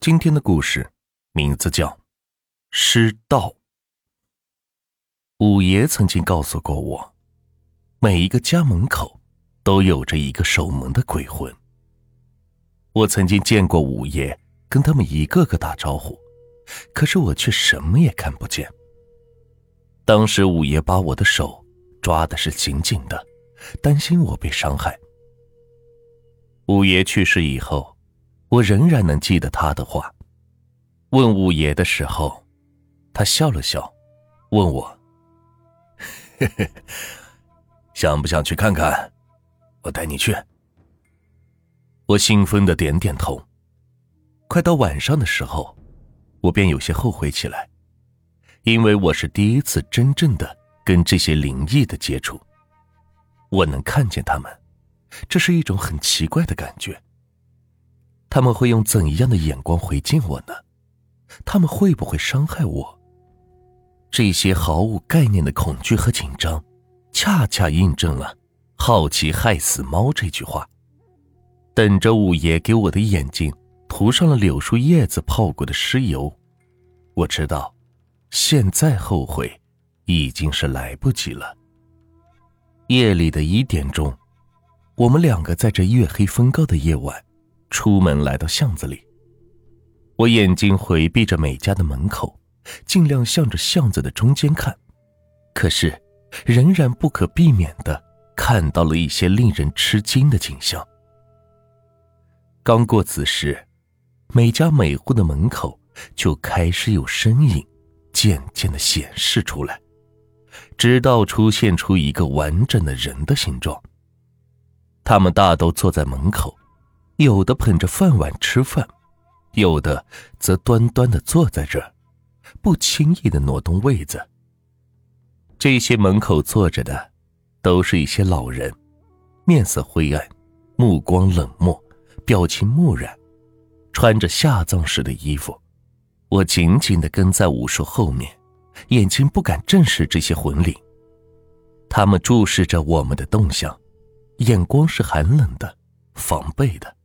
今天的故事名字叫《失道》。五爷曾经告诉过我，每一个家门口都有着一个守门的鬼魂。我曾经见过五爷跟他们一个个打招呼，可是我却什么也看不见。当时五爷把我的手抓的是紧紧的，担心我被伤害。五爷去世以后。我仍然能记得他的话。问五爷的时候，他笑了笑，问我：“ 想不想去看看？我带你去。”我兴奋的点点头。快到晚上的时候，我便有些后悔起来，因为我是第一次真正的跟这些灵异的接触。我能看见他们，这是一种很奇怪的感觉。他们会用怎样的眼光回敬我呢？他们会不会伤害我？这些毫无概念的恐惧和紧张，恰恰印证了“好奇害死猫”这句话。等着五爷给我的眼睛涂上了柳树叶子泡过的尸油，我知道，现在后悔已经是来不及了。夜里的一点钟，我们两个在这月黑风高的夜晚。出门来到巷子里，我眼睛回避着每家的门口，尽量向着巷子的中间看，可是仍然不可避免的看到了一些令人吃惊的景象。刚过此时，每家每户的门口就开始有身影渐渐的显示出来，直到出现出一个完整的人的形状。他们大都坐在门口。有的捧着饭碗吃饭，有的则端端的坐在这儿，不轻易的挪动位子。这些门口坐着的，都是一些老人，面色灰暗，目光冷漠，表情木然，穿着下葬时的衣服。我紧紧的跟在武叔后面，眼睛不敢正视这些魂灵。他们注视着我们的动向，眼光是寒冷的，防备的。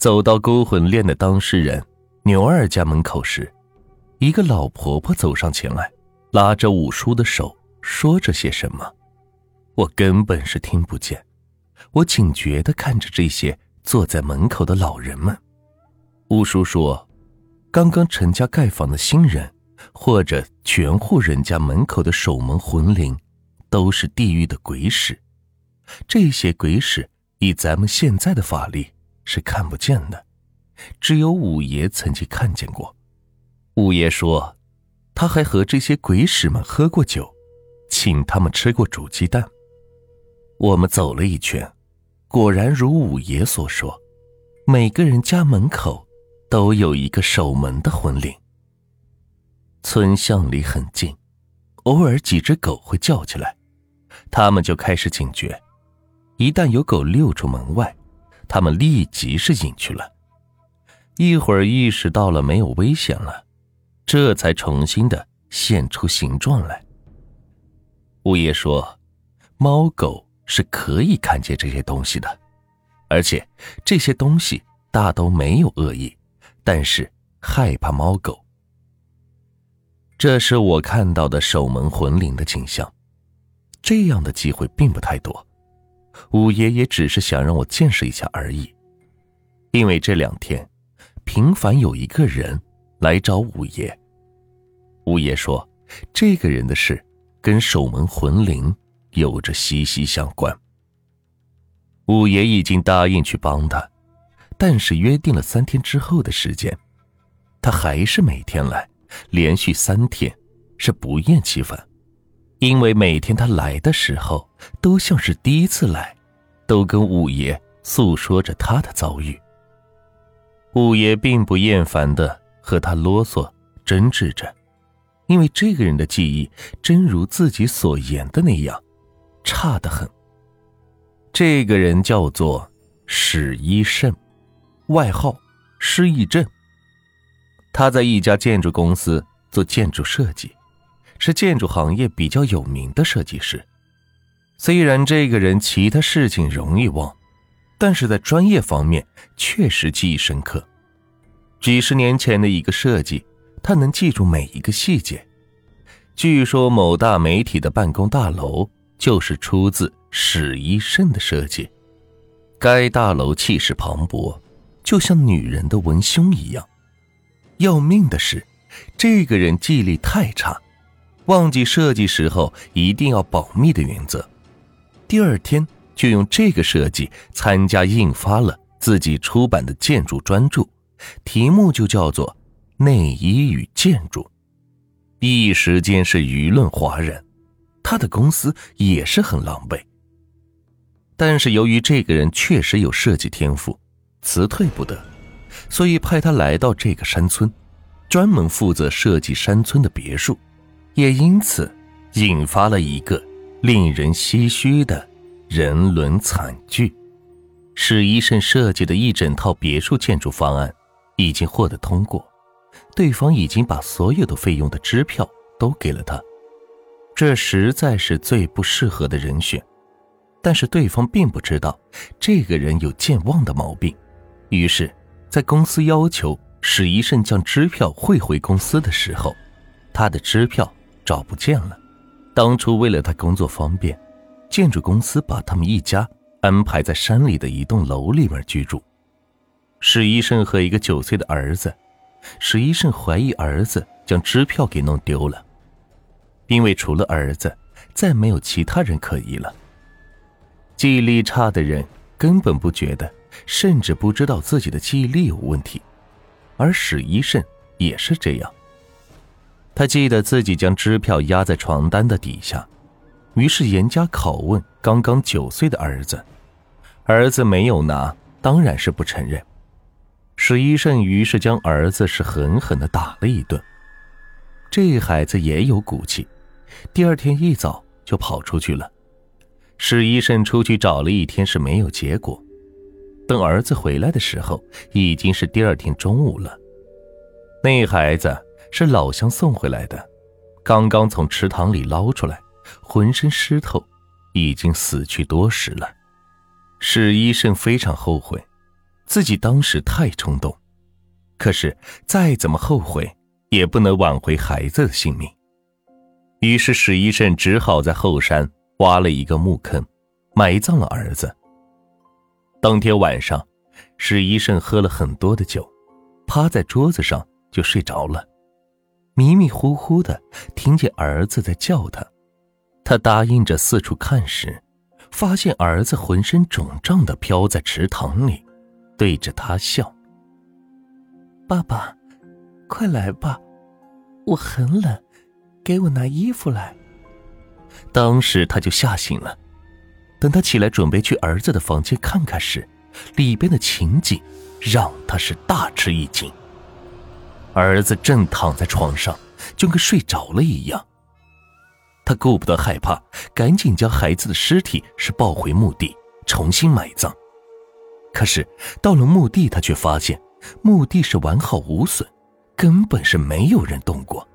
走到勾魂链的当事人牛二家门口时，一个老婆婆走上前来，拉着五叔的手，说着些什么，我根本是听不见。我警觉的看着这些坐在门口的老人们。五叔说：“刚刚陈家盖房的新人，或者全户人家门口的守门魂灵，都是地狱的鬼使。这些鬼使以咱们现在的法力。”是看不见的，只有五爷曾经看见过。五爷说，他还和这些鬼使们喝过酒，请他们吃过煮鸡蛋。我们走了一圈，果然如五爷所说，每个人家门口都有一个守门的魂灵。村巷里很静，偶尔几只狗会叫起来，他们就开始警觉，一旦有狗溜出门外。他们立即是隐去了，一会儿意识到了没有危险了，这才重新的现出形状来。物业说，猫狗是可以看见这些东西的，而且这些东西大都没有恶意，但是害怕猫狗。这是我看到的守门魂灵的景象，这样的机会并不太多。五爷也只是想让我见识一下而已，因为这两天，频繁有一个人来找五爷。五爷说，这个人的事跟守门魂灵有着息息相关。五爷已经答应去帮他，但是约定了三天之后的时间，他还是每天来，连续三天，是不厌其烦。因为每天他来的时候都像是第一次来，都跟五爷诉说着他的遭遇。五爷并不厌烦的和他啰嗦争执着，因为这个人的记忆真如自己所言的那样，差得很。这个人叫做史一胜，外号失忆症。他在一家建筑公司做建筑设计。是建筑行业比较有名的设计师，虽然这个人其他事情容易忘，但是在专业方面确实记忆深刻。几十年前的一个设计，他能记住每一个细节。据说某大媒体的办公大楼就是出自史一胜的设计。该大楼气势磅礴，就像女人的文胸一样。要命的是，这个人记忆力太差，忘记设计时候一定要保密的原则。第二天就用这个设计参加印发了自己出版的建筑专著，题目就叫做《内衣与建筑》。一时间是舆论哗然，他的公司也是很狼狈。但是由于这个人确实有设计天赋，辞退不得，所以派他来到这个山村，专门负责设计山村的别墅，也因此引发了一个令人唏嘘的人伦惨剧。史医生设计的一整套别墅建筑方案已经获得通过。对方已经把所有的费用的支票都给了他，这实在是最不适合的人选。但是对方并不知道这个人有健忘的毛病，于是，在公司要求史医生将支票汇回公司的时候，他的支票找不见了。当初为了他工作方便，建筑公司把他们一家安排在山里的一栋楼里面居住。史医生和一个九岁的儿子。史医生怀疑儿子将支票给弄丢了，因为除了儿子，再没有其他人可疑了。记忆力差的人根本不觉得，甚至不知道自己的记忆力有问题，而史医生也是这样。他记得自己将支票压在床单的底下，于是严加拷问刚刚九岁的儿子，儿子没有拿，当然是不承认。史一胜于是将儿子是狠狠的打了一顿。这孩子也有骨气，第二天一早就跑出去了。史一胜出去找了一天是没有结果，等儿子回来的时候，已经是第二天中午了。那孩子是老乡送回来的，刚刚从池塘里捞出来，浑身湿透，已经死去多时了。史医生非常后悔。自己当时太冲动，可是再怎么后悔也不能挽回孩子的性命。于是史医生只好在后山挖了一个墓坑，埋葬了儿子。当天晚上，史医生喝了很多的酒，趴在桌子上就睡着了。迷迷糊糊的听见儿子在叫他，他答应着四处看时，发现儿子浑身肿胀的飘在池塘里。对着他笑。爸爸，快来吧，我很冷，给我拿衣服来。当时他就吓醒了。等他起来准备去儿子的房间看看时，里边的情景让他是大吃一惊。儿子正躺在床上，就跟睡着了一样。他顾不得害怕，赶紧将孩子的尸体是抱回墓地，重新埋葬。可是到了墓地，他却发现墓地是完好无损，根本是没有人动过。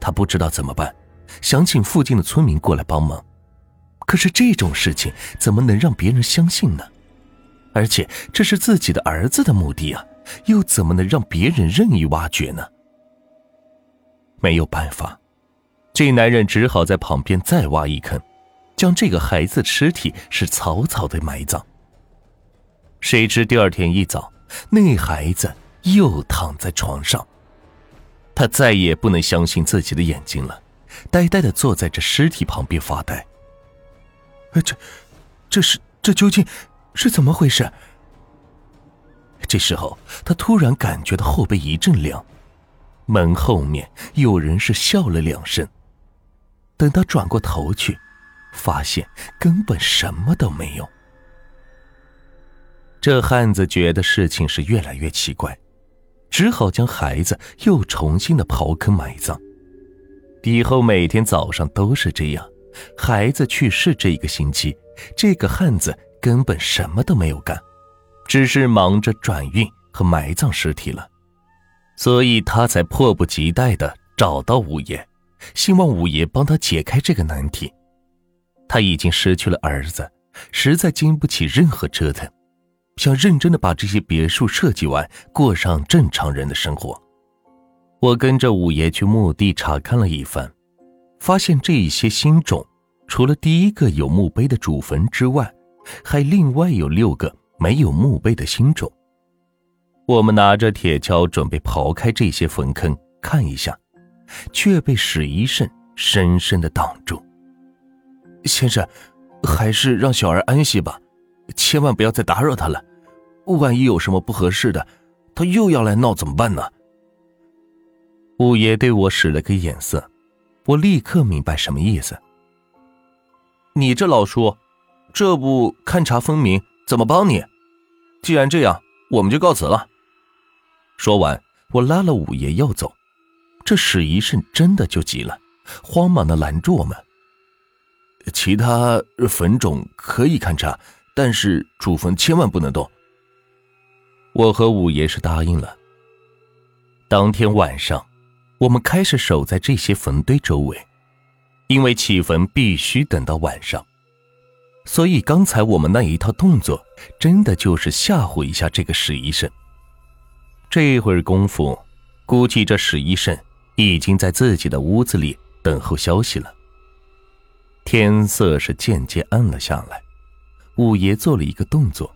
他不知道怎么办，想请附近的村民过来帮忙。可是这种事情怎么能让别人相信呢？而且这是自己的儿子的墓地啊，又怎么能让别人任意挖掘呢？没有办法，这男人只好在旁边再挖一坑，将这个孩子尸体是草草的埋葬。谁知第二天一早，那孩子又躺在床上。他再也不能相信自己的眼睛了，呆呆的坐在这尸体旁边发呆。这，这是这究竟是怎么回事？这时候，他突然感觉到后背一阵凉，门后面有人是笑了两声。等他转过头去，发现根本什么都没有。这汉子觉得事情是越来越奇怪，只好将孩子又重新的刨坑埋葬。以后每天早上都是这样。孩子去世这一个星期，这个汉子根本什么都没有干，只是忙着转运和埋葬尸体了。所以他才迫不及待的找到五爷，希望五爷帮他解开这个难题。他已经失去了儿子，实在经不起任何折腾。想认真的把这些别墅设计完，过上正常人的生活。我跟着五爷去墓地查看了一番，发现这一些新冢，除了第一个有墓碑的主坟之外，还另外有六个没有墓碑的新冢。我们拿着铁锹准备刨开这些坟坑看一下，却被史一慎深深的挡住。先生，还是让小儿安息吧，千万不要再打扰他了。万一有什么不合适的，他又要来闹怎么办呢？五爷对我使了个眼色，我立刻明白什么意思。你这老叔，这不勘察分明，怎么帮你？既然这样，我们就告辞了。说完，我拉了五爷要走。这史一慎真的就急了，慌忙的拦住我们。其他坟冢可以勘察，但是主坟千万不能动。我和五爷是答应了。当天晚上，我们开始守在这些坟堆周围，因为起坟必须等到晚上，所以刚才我们那一套动作，真的就是吓唬一下这个史医生。这会儿功夫，估计这史医生已经在自己的屋子里等候消息了。天色是渐渐暗了下来，五爷做了一个动作，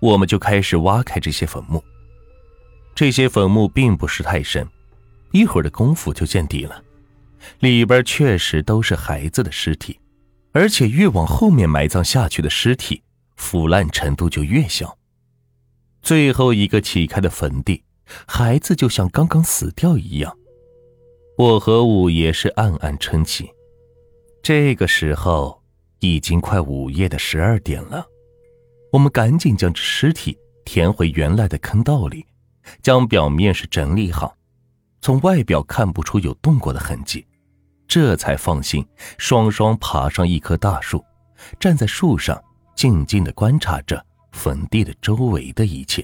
我们就开始挖开这些坟墓。这些坟墓并不是太深，一会儿的功夫就见底了。里边确实都是孩子的尸体，而且越往后面埋葬下去的尸体，腐烂程度就越小。最后一个起开的坟地。孩子就像刚刚死掉一样，我和五爷是暗暗称奇。这个时候已经快午夜的十二点了，我们赶紧将尸体填回原来的坑道里，将表面是整理好，从外表看不出有动过的痕迹，这才放心，双双爬上一棵大树，站在树上静静的观察着坟地的周围的一切。